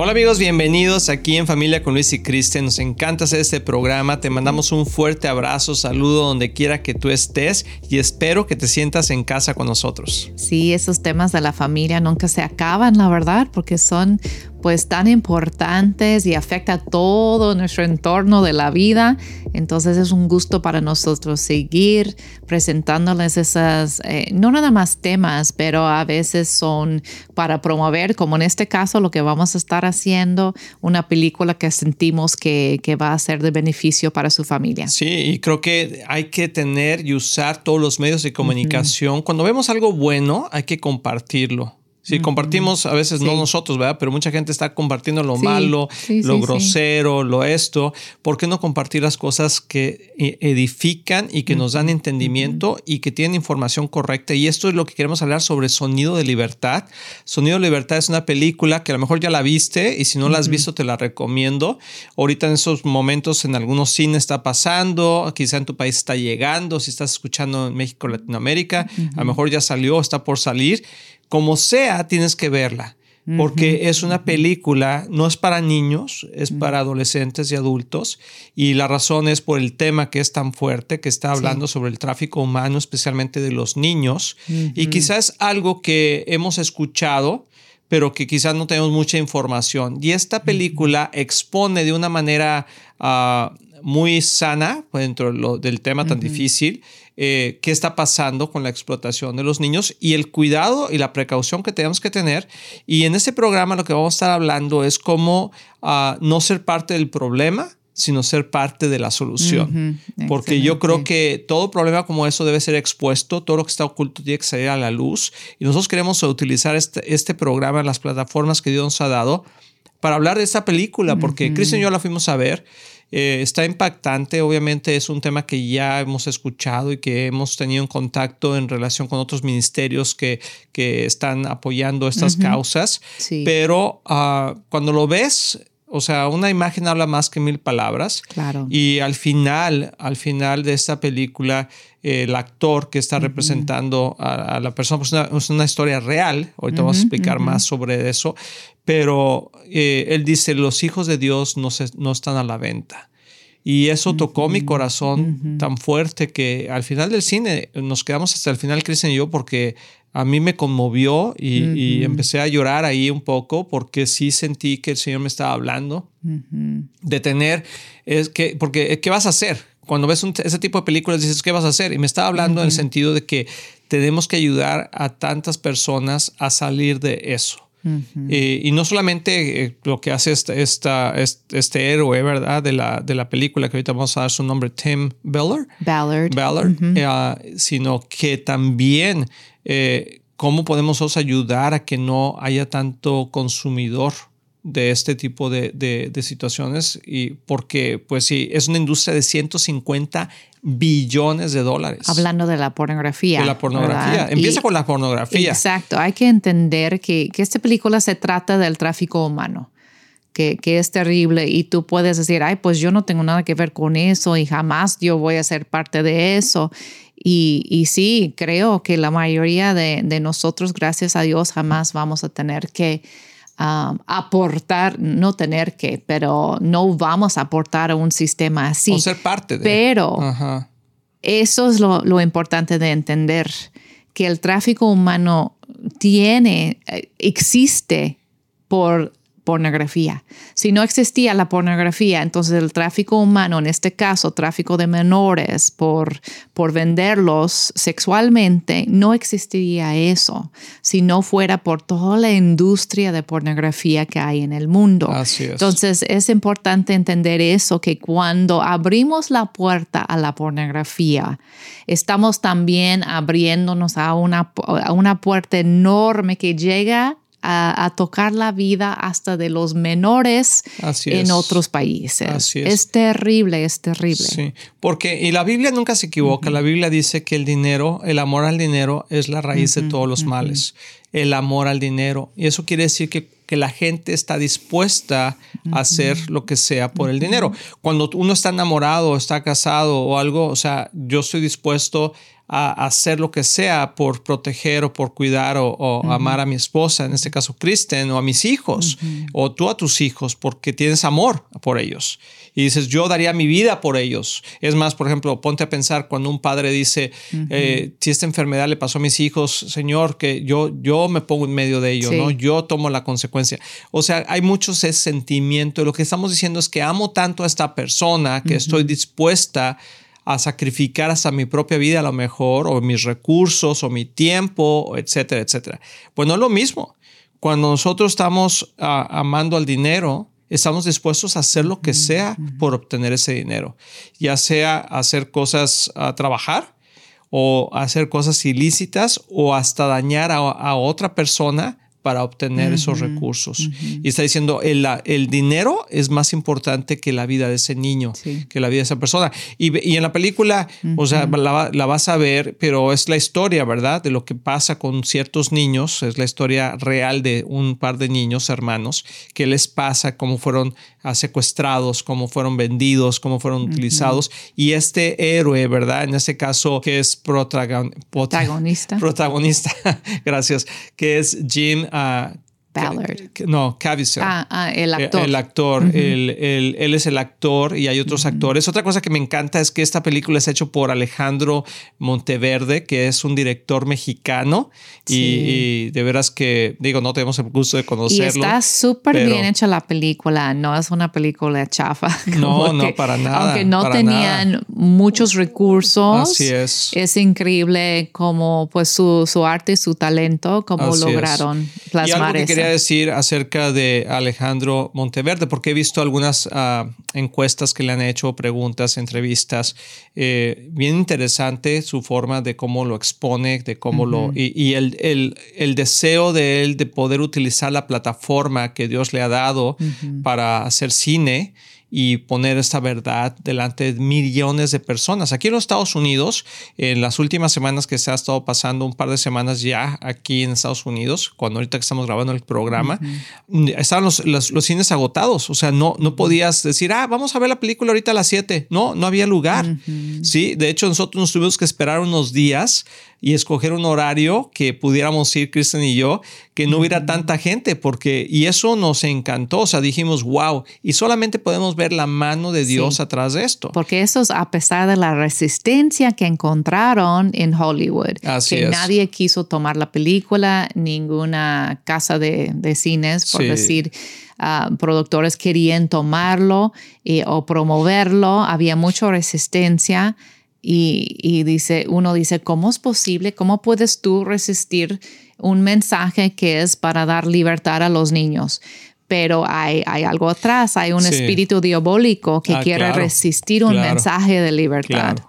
Hola amigos, bienvenidos aquí en Familia con Luis y Kristen. Nos encanta hacer este programa. Te mandamos un fuerte abrazo, saludo donde quiera que tú estés y espero que te sientas en casa con nosotros. Sí, esos temas de la familia nunca se acaban, la verdad, porque son pues tan importantes y afecta todo nuestro entorno de la vida. Entonces es un gusto para nosotros seguir presentándoles esas, eh, no nada más temas, pero a veces son para promover, como en este caso lo que vamos a estar haciendo, una película que sentimos que, que va a ser de beneficio para su familia. Sí, y creo que hay que tener y usar todos los medios de comunicación. Cuando vemos algo bueno, hay que compartirlo. Sí, compartimos, a veces no nosotros, ¿verdad? Pero mucha gente está compartiendo lo malo, lo grosero, lo esto. ¿Por qué no compartir las cosas que e, edifican y que nos dan entendimiento y que tienen información correcta? Y esto es lo que queremos hablar sobre Sonido de Libertad. Sonido de Libertad es una película que a lo mejor ya la viste y si no la has visto te la recomiendo. Ahorita en esos momentos en algunos cines está pasando, quizá en tu país está llegando, si estás escuchando en México, Latinoamérica, a lo mejor ya salió, está por salir como sea, tienes que verla, porque es una película, no es para niños, es para adolescentes y adultos, y la razón es por el tema que es tan fuerte, que está hablando sobre el tráfico humano, especialmente de los niños, y quizás algo que hemos escuchado, pero que quizás no tenemos mucha información. Y esta película expone de una manera ah, muy sana, dentro del tema tan difícil, eh, qué está pasando con la explotación de los niños y el cuidado y la precaución que tenemos que tener. Y en este programa lo que vamos a estar hablando es cómo ah, no ser parte del problema, sino ser parte de la solución. Porque yo creo que todo problema como eso debe ser expuesto, todo lo que está oculto tiene que salir a la luz. Y nosotros queremos utilizar este, este programa en las plataformas que Dios nos ha dado para hablar de esta película, porque Cristian y yo la fuimos a ver eh, está impactante, obviamente es un tema que ya hemos escuchado y que hemos tenido en contacto en relación con otros ministerios que, que están apoyando estas causas, pero ah, cuando lo ves, o sea, una imagen habla más que mil palabras. Claro. Y al final, al final de esta película, el actor que está representando a, la persona, pues es una historia real. Ahorita vamos a explicar más sobre eso. Pero eh, él dice, los hijos de Dios no, se, no están a la venta. Y eso tocó mi corazón tan fuerte que al final del cine nos quedamos hasta el final, Cristian y yo, porque a mí me conmovió y, empecé a llorar ahí un poco porque sí sentí que el Señor me estaba hablando de tener, es que, porque, ¿qué vas a hacer? Cuando ves ese tipo de películas dices, ¿qué vas a hacer? Y me estaba hablando en el sentido de que tenemos que ayudar a tantas personas a salir de eso. Eh, y no solamente eh, lo que hace esta, esta, este, héroe, ¿verdad? De la, de la película, que ahorita vamos a dar su nombre, Tim Ballard. Ballard. Ballard, eh, sino que también cómo podemos ayudar a que no haya tanto consumidor de este tipo de, de, situaciones y porque pues sí, es una industria de 150 billones de dólares. Hablando de la pornografía. De la pornografía. Empieza con la pornografía. Exacto. Hay que entender que, que esta película se trata del tráfico humano. Que, que, es terrible y tú puedes decir, ay, pues yo no tengo nada que ver con eso y jamás yo voy a ser parte de eso. Y, y sí, creo que la mayoría de, de, nosotros, gracias a Dios, jamás vamos a tener que um, aportar, no tener que, pero no vamos a aportar a un sistema así. O ser parte de. Pero eso es lo, lo importante de entender, que el tráfico humano tiene, eh, existe por pornografía. Si no existía la pornografía, entonces el tráfico humano, en este caso tráfico de menores por, por venderlos sexualmente, no existiría eso si no fuera por toda la industria de pornografía que hay en el mundo. Así es. Entonces es importante entender eso, que cuando abrimos la puerta a la pornografía, estamos también abriéndonos a una, a una puerta enorme que llega a, tocar la vida hasta de los menores en otros países. es. terrible, es terrible. Sí, porque y la Biblia nunca se equivoca. La Biblia dice que el dinero, el amor al dinero es la raíz de todos los males. El amor al dinero. Y eso quiere decir que que la gente está dispuesta a hacer lo que sea por el dinero. Cuando uno está enamorado, está casado o algo, o sea, yo estoy dispuesto a hacer lo que sea por proteger o por cuidar o, amar a mi esposa, en este caso Kristen, o a mis hijos, o tú a tus hijos, porque tienes amor por ellos. Y dices, yo daría mi vida por ellos. Es más, por ejemplo, ponte a pensar cuando un padre dice, eh, si esta enfermedad le pasó a mis hijos, Señor, que yo, yo me pongo en medio de ello, ¿no? Yo tomo la consecuencia. O sea, hay mucho ese sentimiento. Lo que estamos diciendo es que amo tanto a esta persona que estoy dispuesta a sacrificar hasta mi propia vida a lo mejor, o mis recursos, o mi tiempo, etcétera, etcétera. Pues no es lo mismo. Cuando nosotros estamos ah, amando al dinero, estamos dispuestos a hacer lo que sea por obtener ese dinero, ya sea hacer cosas, a trabajar, o hacer cosas ilícitas, o hasta dañar a otra persona para obtener esos recursos. Y está diciendo, el, el, dinero es más importante que la vida de ese niño, que la vida de esa persona. Y, en la película, o sea, la, vas a ver, pero es la historia, ¿verdad? De lo que pasa con ciertos niños, es la historia real de un par de niños hermanos, qué les pasa, cómo fueron ah, secuestrados, cómo fueron vendidos, cómo fueron utilizados. Y este héroe, ¿verdad? En este caso, que es protagonista. Protagonista, gracias, que es Jim uh, Ballard. No, Caviezel. Ah, ah, el actor. El, actor. él, es el actor y hay otros actores. Otra cosa que me encanta es que esta película es hecha por Alejandro Monteverde, que es un director mexicano. Y, de veras que, digo, no tenemos el gusto de conocerlo. Y está súper bien hecha la película. No es una película chafa. No, no, para nada. Aunque no tenían muchos recursos. Así es. Es increíble como pues su, arte y su talento, como lograron plasmar quería decir acerca de Alejandro Monteverde, porque he visto algunas ah, encuestas que le han hecho, preguntas, entrevistas. Eh, bien interesante su forma de cómo lo expone, de cómo lo. Y, el, el, deseo de él de poder utilizar la plataforma que Dios le ha dado para hacer cine y poner esta verdad delante de millones de personas. Aquí en los Estados Unidos, en las últimas semanas que se ha estado pasando, un par de semanas ya aquí en Estados Unidos, cuando ahorita que estamos grabando el programa, estaban los, los, cines agotados. O sea, no, no podías decir, ah, vamos a ver la película ahorita a las 7. No, no había lugar. Sí, de hecho, nosotros nos tuvimos que esperar unos días y escoger un horario que pudiéramos ir, Kristen y yo, que no hubiera tanta gente, porque, y eso nos encantó, o sea, dijimos, wow, y solamente podemos ver la mano de Dios atrás de esto. Porque eso es a pesar de la resistencia que encontraron en Hollywood, Así que nadie quiso tomar la película, ninguna casa de, cines, por decir, ah, productores querían tomarlo eh, o promoverlo, había mucha resistencia. Y, dice, uno dice, ¿cómo es posible? ¿Cómo puedes tú resistir un mensaje que es para dar libertad a los niños? Pero hay, hay algo atrás, hay un espíritu diabólico que ah, quiere resistir un mensaje de libertad. Claro.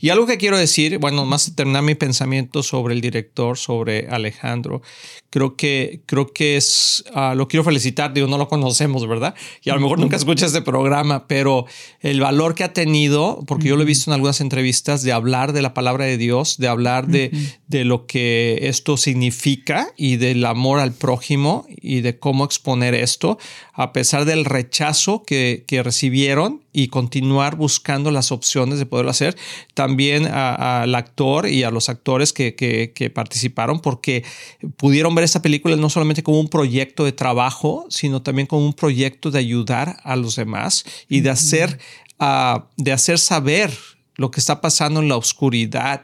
Y algo que quiero decir, bueno, más terminar mi pensamiento sobre el director, sobre Alejandro, creo que, creo que es, ah, lo quiero felicitar, digo, no lo conocemos, ¿verdad? Y a lo mejor nunca escucha este programa, pero el valor que ha tenido, porque yo lo he visto en algunas entrevistas, de hablar de la palabra de Dios, de hablar de, de lo que esto significa y del amor al prójimo y de cómo exponer esto, a pesar del rechazo que, que recibieron y continuar buscando las opciones de poderlo hacer. También al actor y a los actores que, que, participaron porque pudieron ver esta película no solamente como un proyecto de trabajo, sino también como un proyecto de ayudar a los demás y de hacer, ah, de hacer saber lo que está pasando en la oscuridad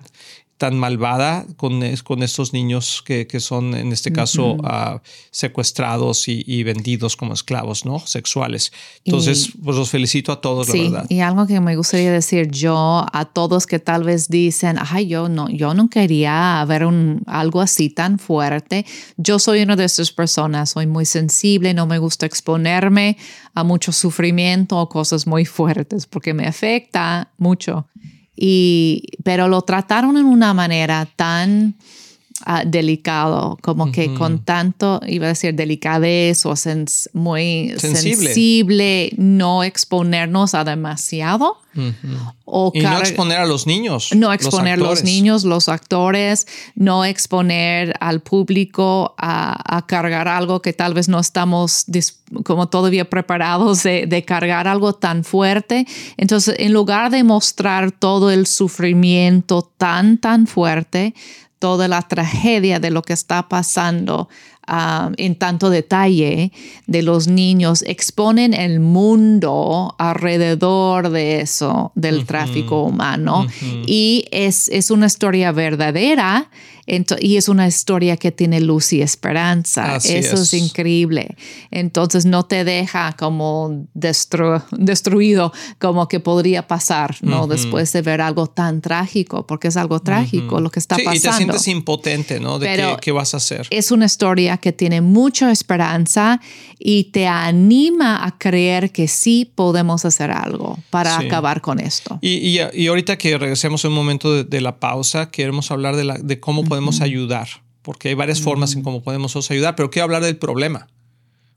tan malvada con, con estos niños que, que son, en este caso, ah, secuestrados y, vendidos como esclavos, ¿no? Sexuales. Entonces, pues los felicito a todos, sí, la verdad. Y algo que me gustaría decir yo a todos que tal vez dicen, ay, yo no, yo no quería ver un, algo así tan fuerte. Yo soy una de esas personas, soy muy sensible, no me gusta exponerme a mucho sufrimiento o cosas muy fuertes porque me afecta mucho. Y, pero lo trataron en una manera tan ah, delicado, como que con tanto, iba a decir delicadez o muy sensible. no exponernos a demasiado. o y no exponer a los niños. No exponer a los niños, los actores, no exponer al público a, cargar algo que tal vez no estamos como todavía preparados de, de cargar algo tan fuerte. Entonces, en lugar de mostrar todo el sufrimiento tan, tan fuerte, toda la tragedia de lo que está pasando ah, en tanto detalle de los niños, exponen el mundo alrededor de eso, del tráfico humano. Y es, es, una historia verdadera y es una historia que tiene luz y esperanza. Eso es. increíble. Entonces no te deja como destruido como que podría pasar, ¿no? Después de ver algo tan trágico, porque es algo trágico lo que está pasando. Y te sientes impotente, ¿no? De qué, vas a hacer. Es una historia que tiene mucha esperanza y te anima a creer que sí podemos hacer algo para acabar con esto. Y, y, ahorita que regresemos un momento de, la pausa, queremos hablar de, la, de cómo podemos podemos ayudar, porque hay varias formas en cómo podemos ayudar, pero quiero hablar del problema.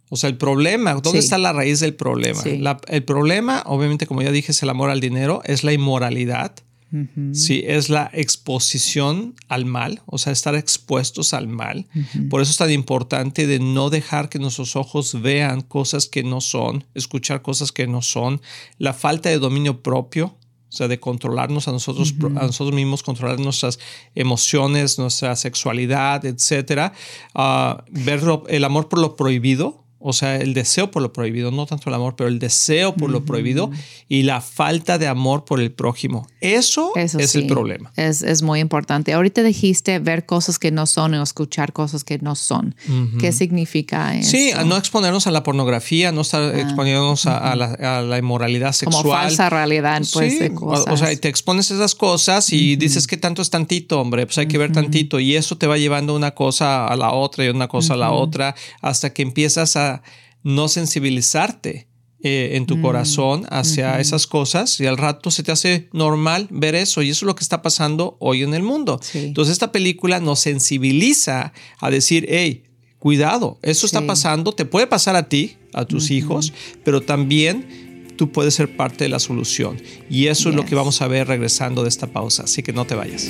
O sea, el problema, ¿dónde está la raíz del problema? el problema, obviamente, como ya dije, es el amor al dinero, es la inmoralidad, sí, es la exposición al mal, o sea, estar expuestos al mal. Por eso es tan importante de no dejar que nuestros ojos vean cosas que no son, escuchar cosas que no son, la falta de dominio propio, o sea, de controlarnos a nosotros, a nosotros mismos, controlar nuestras emociones, nuestra sexualidad, etcétera. Uh, ver el amor por lo prohibido, o sea, el deseo por lo prohibido, no tanto el amor, pero el deseo por lo prohibido y la falta de amor por el prójimo. Eso, es el problema. Es, muy importante. Ahorita dijiste ver cosas que no son o escuchar cosas que no son. ¿Qué significa eso? Sí, no exponernos a la pornografía, no estar ah, exponiéndonos a, la, inmoralidad sexual. Como falsa realidad, pues, de cosas. O, sea, te expones a esas cosas y dices que tanto es tantito, hombre, pues hay que ver tantito. Y eso te va llevando una cosa a la otra y una cosa a la otra hasta que empiezas a no sensibilizarte eh, en tu mm, corazón hacia esas cosas y al rato se te hace normal ver eso y eso es lo que está pasando hoy en el mundo. Entonces esta película nos sensibiliza a decir, hey, cuidado, eso está pasando, te puede pasar a ti, a tus hijos, pero también tú puedes ser parte de la solución. Y eso es lo que vamos a ver regresando de esta pausa, así que no te vayas.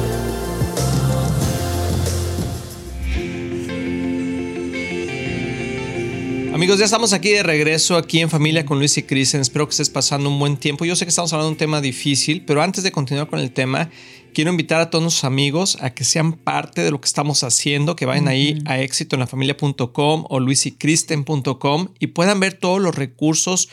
Amigos, ya estamos aquí de regreso, aquí en familia con Luis y Kristen. Espero que estés pasando un buen tiempo. Yo sé que estamos hablando de un tema difícil, pero antes de continuar con el tema, quiero invitar a todos nuestros amigos a que sean parte de lo que estamos haciendo, que vayan ahí a éxitoenlafamilia.com o luisycristen.com y puedan ver todos los recursos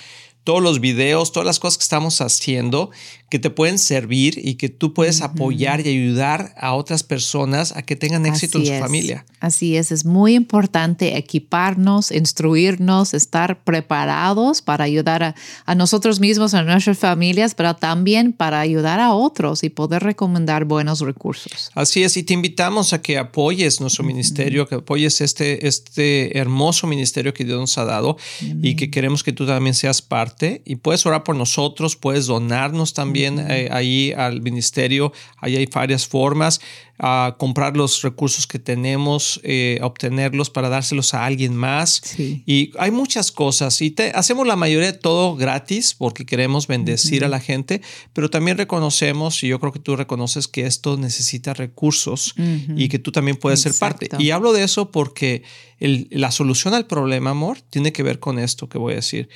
todos los videos, todas las cosas que estamos haciendo que te pueden servir y que tú puedes apoyar y ayudar a otras personas a que tengan éxito en su familia. Así es, es muy importante equiparnos, instruirnos, estar preparados para ayudar a, nosotros mismos, a nuestras familias, pero también para ayudar a otros y poder recomendar buenos recursos. Así es, y te invitamos a que apoyes nuestro ministerio, que apoyes este, este hermoso ministerio que Dios nos ha dado y que queremos que tú también seas parte y puedes orar por nosotros, puedes donarnos también eh, ahí al ministerio. Ahí hay varias formas a comprar los recursos que tenemos, eh, obtenerlos para dárselos a alguien más. Y hay muchas cosas y te, hacemos la mayoría de todo gratis porque queremos bendecir a la gente, pero también reconocemos, y yo creo que tú reconoces que esto necesita recursos y que tú también puedes ser parte. Y hablo de eso porque la solución al problema, amor, tiene que ver con esto que voy a decir.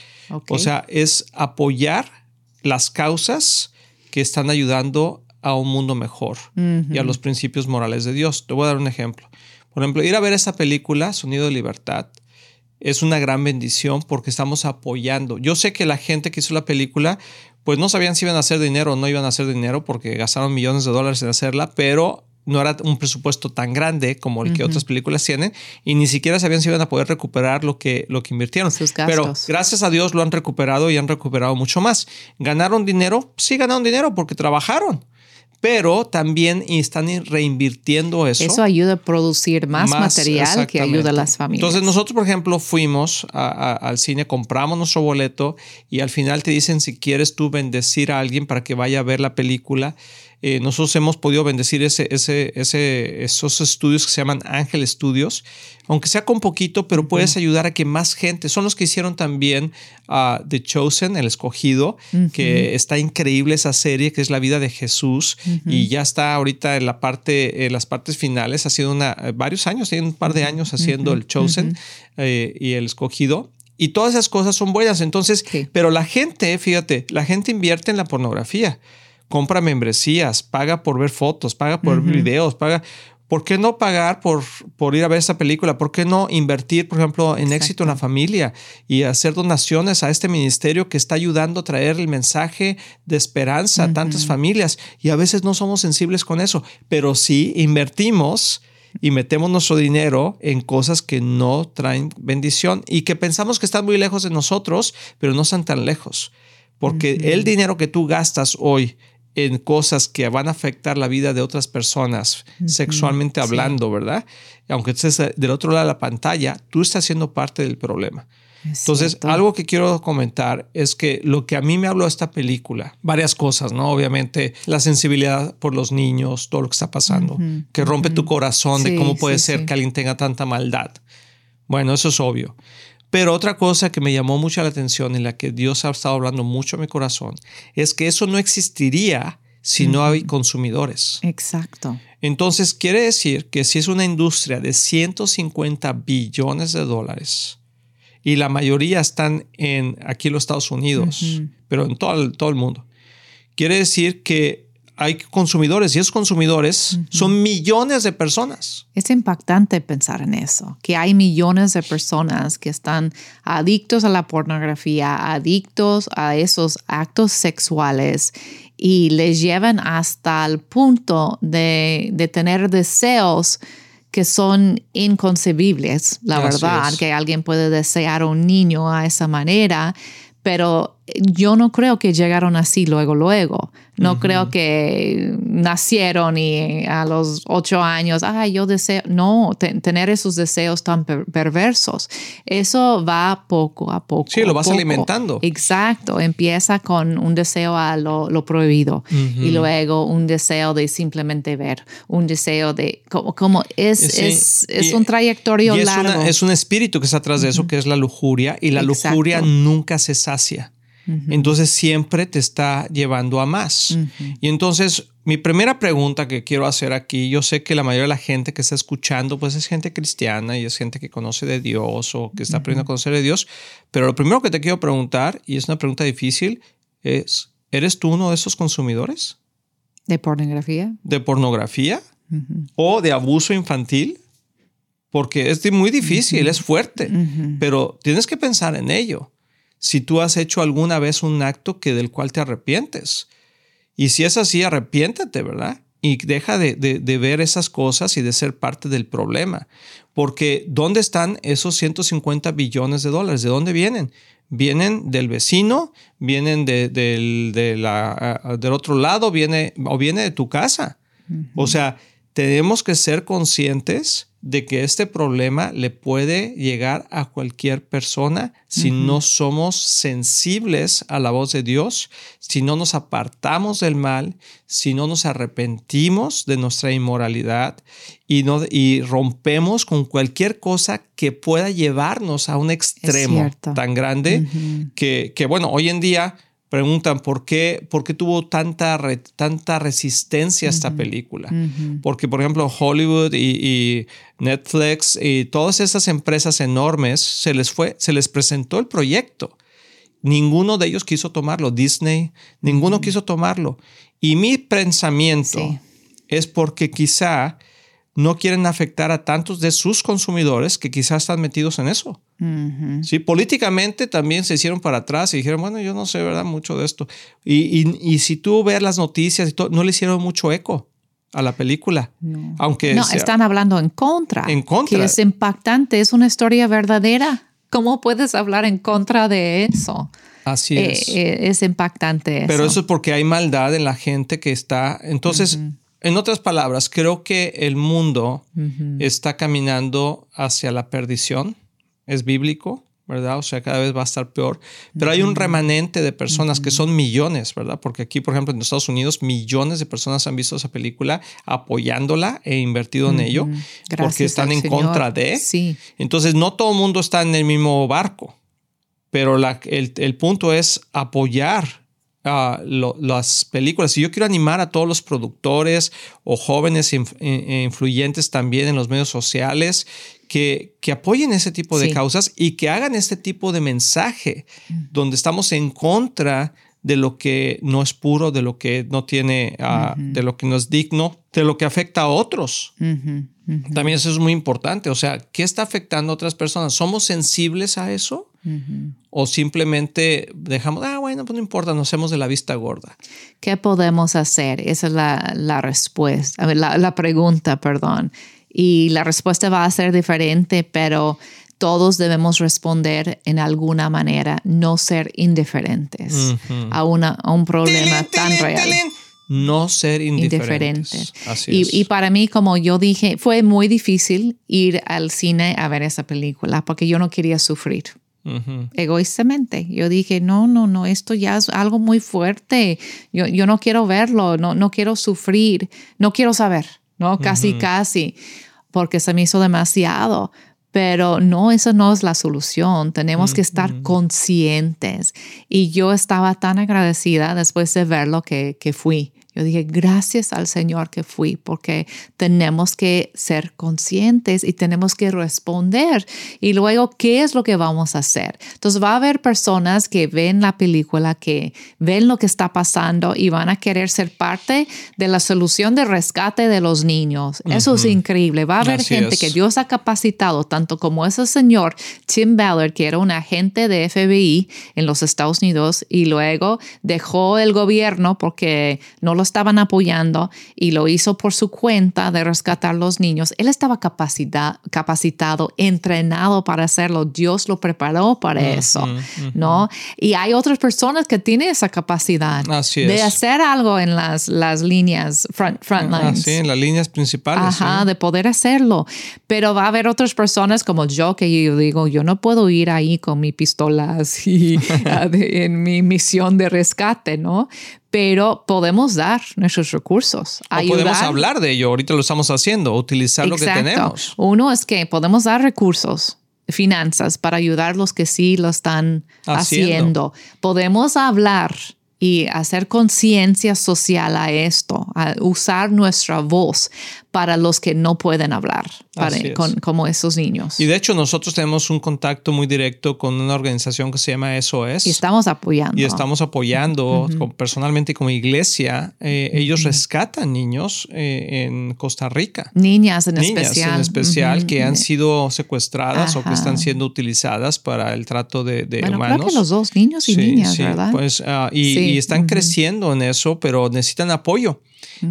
O sea, es apoyar las causas que están ayudando a un mundo mejor y a los principios morales de Dios. Te voy a dar un ejemplo. Por ejemplo, ir a ver esta película, Sonido de Libertad, es una gran bendición porque estamos apoyando. Yo sé que la gente que hizo la película, pues no sabían si iban a hacer dinero o no iban a hacer dinero porque gastaron millones de dólares en hacerla, pero no era un presupuesto tan grande como el que otras películas tienen y ni siquiera sabían si iban a poder recuperar lo que, lo que invirtieron. Pero gracias a Dios lo han recuperado y han recuperado mucho más. ¿Ganaron dinero? Sí, ganaron dinero porque trabajaron pero también están reinvirtiendo eso. Eso ayuda a producir más, material que ayuda a las familias. Entonces nosotros, por ejemplo, fuimos al cine, compramos nuestro boleto y al final te dicen si quieres tú bendecir a alguien para que vaya a ver la película eh, nosotros hemos podido bendecir ese, ese, ese, esos estudios que se llaman Ángel Estudios, aunque sea con poquito, pero puedes ayudar a que más gente, son los que hicieron también uh, The Chosen, el escogido, que está increíble esa serie, que es la vida de Jesús, y ya está ahorita en la parte, en las partes finales, ha sido una, varios años, tiene un par de años haciendo el Chosen eh, y el escogido. Y todas esas cosas son buenas. Entonces, pero la gente, fíjate, la gente invierte en la pornografía compra membresías, paga por ver fotos, paga por ver videos, paga. ¿Por qué no pagar por, por ir a ver esa película? ¿Por qué no invertir, por ejemplo, en éxito en la familia y hacer donaciones a este ministerio que está ayudando a traer el mensaje de esperanza a tantas familias? Y a veces no somos sensibles con eso, pero sí invertimos y metemos nuestro dinero en cosas que no traen bendición y que pensamos que están muy lejos de nosotros, pero no están tan lejos. Porque el dinero que tú gastas hoy en cosas que van a afectar la vida de otras personas, sexualmente hablando, ¿verdad? Aunque estés del otro lado de la pantalla, tú estás siendo parte del problema. Entonces, algo que quiero comentar es que lo que a mí me habló esta película, varias cosas, ¿no? Obviamente, la sensibilidad por los niños, todo lo que está pasando, que rompe tu corazón de cómo puede ser que alguien tenga tanta maldad. Bueno, eso es obvio. Pero otra cosa que me llamó mucho la atención y la que Dios ha estado hablando mucho a mi corazón es que eso no existiría si no hay consumidores. Exacto. Entonces quiere decir que si es una industria de 150 billones de dólares y la mayoría están en aquí en los Estados Unidos, pero en todo todo el mundo, quiere decir que hay consumidores y esos consumidores son millones de personas. Es impactante pensar en eso, que hay millones de personas que están adictos a la pornografía, adictos a esos actos sexuales y les llevan hasta el punto de, tener deseos que son inconcebibles, la verdad, que alguien puede desear a un niño a esa manera, pero yo no creo que llegaron así luego, luego. No creo que nacieron y a los ocho años, ah, yo deseo, no, tener esos deseos tan perversos. Eso va poco a poco. Sí, lo vas alimentando. Exacto, empieza con un deseo a lo, prohibido y luego un deseo de simplemente ver, un deseo de, como, es, es, es un trayectorio largo. es un espíritu que está atrás de eso, que es la lujuria, y la lujuria nunca se sacia. Entonces siempre te está llevando a más. Y entonces mi primera pregunta que quiero hacer aquí, yo sé que la mayoría de la gente que está escuchando pues es gente cristiana y es gente que conoce de Dios o que está aprendiendo a conocer de Dios, pero lo primero que te quiero preguntar, y es una pregunta difícil, es, ¿eres tú uno de esos consumidores? ¿De pornografía? ¿De pornografía? ¿O de abuso infantil? Porque es muy difícil, es fuerte, pero tienes que pensar en ello si tú has hecho alguna vez un acto que del cual te arrepientes. Y si es así, arrepiéntete, ¿verdad? Y deja de, ver esas cosas y de ser parte del problema. Porque ¿dónde están esos 150 billones de dólares? ¿De dónde vienen? Vienen del vecino, vienen del, la, del otro lado, viene, o viene de tu casa. O sea, tenemos que ser conscientes de que este problema le puede llegar a cualquier persona si no somos sensibles a la voz de Dios, si no nos apartamos del mal, si no nos arrepentimos de nuestra inmoralidad y, no, y rompemos con cualquier cosa que pueda llevarnos a un extremo tan grande que, que, bueno, hoy en día preguntan por qué, por qué tuvo tanta, tanta resistencia esta película. Porque, por ejemplo, Hollywood y, Netflix y todas esas empresas enormes se les fue, se les presentó el proyecto. Ninguno de ellos quiso tomarlo. Disney, ninguno quiso tomarlo. Y mi pensamiento es porque quizá no quieren afectar a tantos de sus consumidores que quizás están metidos en eso. Sí, políticamente también se hicieron para atrás y dijeron, bueno, yo no sé, ¿verdad? Mucho de esto. Y, y, si tú ves las noticias y todo, no le hicieron mucho eco a la película. No, Aunque no están hablando en contra. En contra. Que es impactante, es una historia verdadera. ¿Cómo puedes hablar en contra de eso? Así eh, es. Eh, es impactante. Pero eso es porque hay maldad en la gente que está. Entonces, en otras palabras, creo que el mundo está caminando hacia la perdición. Es bíblico. ¿verdad? O sea, cada vez va a estar peor. Pero hay un remanente de personas que son millones, ¿verdad? Porque aquí, por ejemplo, en Estados Unidos, millones de personas han visto esa película apoyándola e invertido en ello porque están en contra de. Sí. Entonces, no todo el mundo está en el mismo barco, pero el, punto es apoyar las películas. Y yo quiero animar a todos los productores o jóvenes e influyentes también en los medios sociales que, que apoyen ese tipo de causas y que hagan este tipo de mensaje donde estamos en contra de lo que no es puro, de lo que no tiene, ah, de lo que no es digno, de lo que afecta a otros. También eso es muy importante. O sea, ¿qué está afectando a otras personas? ¿Somos sensibles a eso? ¿O simplemente dejamos, ah, bueno, pues no importa, nos hacemos de la vista gorda? ¿Qué podemos hacer? Esa es la, la respuesta, la, la pregunta, perdón. Y la respuesta va a ser diferente, pero todos debemos responder en alguna manera, no ser indiferentes a, una, a un problema tan real. No ser indiferentes. y, y, para mí, como yo dije, fue muy difícil ir al cine a ver esa película porque yo no quería sufrir. Egoístamente. Yo dije, no, no, no, esto ya es algo muy fuerte. Yo, yo no quiero verlo, no, no quiero sufrir, no quiero saber, ¿no? Casi, casi, porque se me hizo demasiado. Pero no, eso no es la solución. Tenemos que estar conscientes. Y yo estaba tan agradecida después de verlo que, que fui. Yo dije, gracias al Señor que fui, porque tenemos que ser conscientes y tenemos que responder. Y luego, ¿qué es lo que vamos a hacer? Entonces, va a haber personas que ven la película, que ven lo que está pasando y van a querer ser parte de la solución de rescate de los niños. Eso es increíble. Va a haber gente que Dios ha capacitado, tanto como ese señor Tim Ballard, que era un agente de FBI en los Estados Unidos y luego dejó el gobierno porque no lo estaban apoyando y lo hizo por su cuenta de rescatar los niños. Él estaba capacitado, entrenado para hacerlo. Dios lo preparó para eso, ¿no? Y hay otras personas que tienen esa capacidad de hacer algo en las, las líneas, front, front ah, lines. sí, en las líneas principales. Ajá, de poder hacerlo. Pero va a haber otras personas como yo que yo digo, yo no puedo ir ahí con mi pistola así en mi misión de rescate, ¿no? Pero podemos dar nuestros recursos. O podemos hablar de ello, ahorita lo estamos haciendo, utilizar lo que tenemos. Uno es que podemos dar recursos, finanzas, para ayudar a los que sí lo están haciendo. Podemos hablar y hacer conciencia social a esto, a usar nuestra voz para los que no pueden hablar, como esos niños. Y de hecho nosotros tenemos un contacto muy directo con una organización que se llama SOS. Y estamos apoyando. Y estamos apoyando personalmente como iglesia. Eh, ellos rescatan niños eh, en Costa Rica. Niñas en Niñas especial. en especial que han sido secuestradas o que están siendo utilizadas para el trato de, de bueno, humanos. Creo que los dos, niños y niñas, ¿verdad? Pues, ah, y, están creciendo en eso, pero necesitan apoyo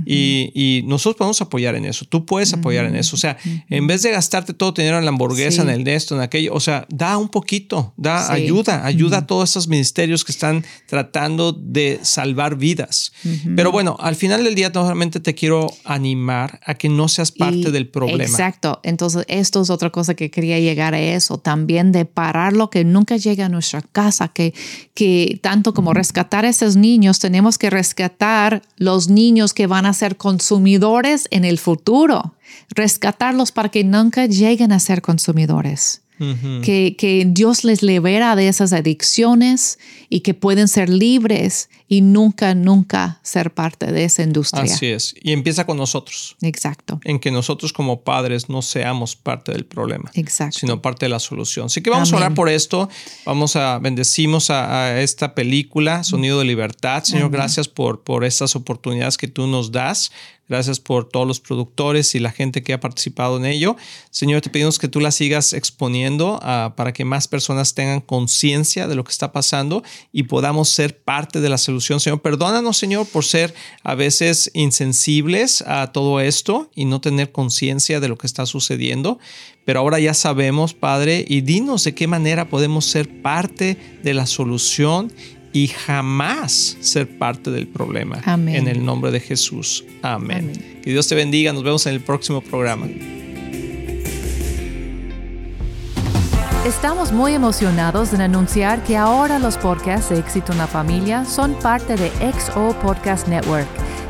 y, nosotros podemos apoyar en eso. Tú puedes apoyar en eso. O sea, en vez de gastarte todo dinero en la hamburguesa, en el de esto, en aquello, o sea, da un poquito, da ayuda, ayuda a todos esos ministerios que están tratando de salvar vidas. Pero bueno, al final del día, normalmente te quiero animar a que no seas parte del problema. Exacto. Entonces, esto es otra cosa que quería llegar a eso. También de parar lo que nunca llega a nuestra casa, que, que tanto como rescatar a esos niños, tenemos que rescatar los niños que van a ser consumidores en el futuro, rescatarlos para que nunca lleguen a ser consumidores que, que, Dios les libera de esas adicciones y que pueden ser libres y nunca, nunca ser parte de esa industria. Así es. Y empieza con nosotros. Exacto. En que nosotros como padres no seamos parte del problema. Exacto. Sino parte de la solución. Así que vamos a orar por esto. Vamos a bendecimos a, esta película, Sonido de Libertad. Señor, gracias por, por estas oportunidades que tú nos das. Gracias por todos los productores y la gente que ha participado en ello. Señor, te pedimos que tú la sigas exponiendo ah, para que más personas tengan conciencia de lo que está pasando y podamos ser parte de la solución. Señor, perdónanos, Señor, por ser a veces insensibles a todo esto y no tener conciencia de lo que está sucediendo. Pero ahora ya sabemos, Padre, y dinos de qué manera podemos ser parte de la solución y jamás ser parte del problema. Amén. En el nombre de Jesús. Amén. Que Dios te bendiga. Nos vemos en el próximo programa. Estamos muy emocionados en anunciar que ahora los podcasts de Éxito en la Familia son parte de XO Podcast Network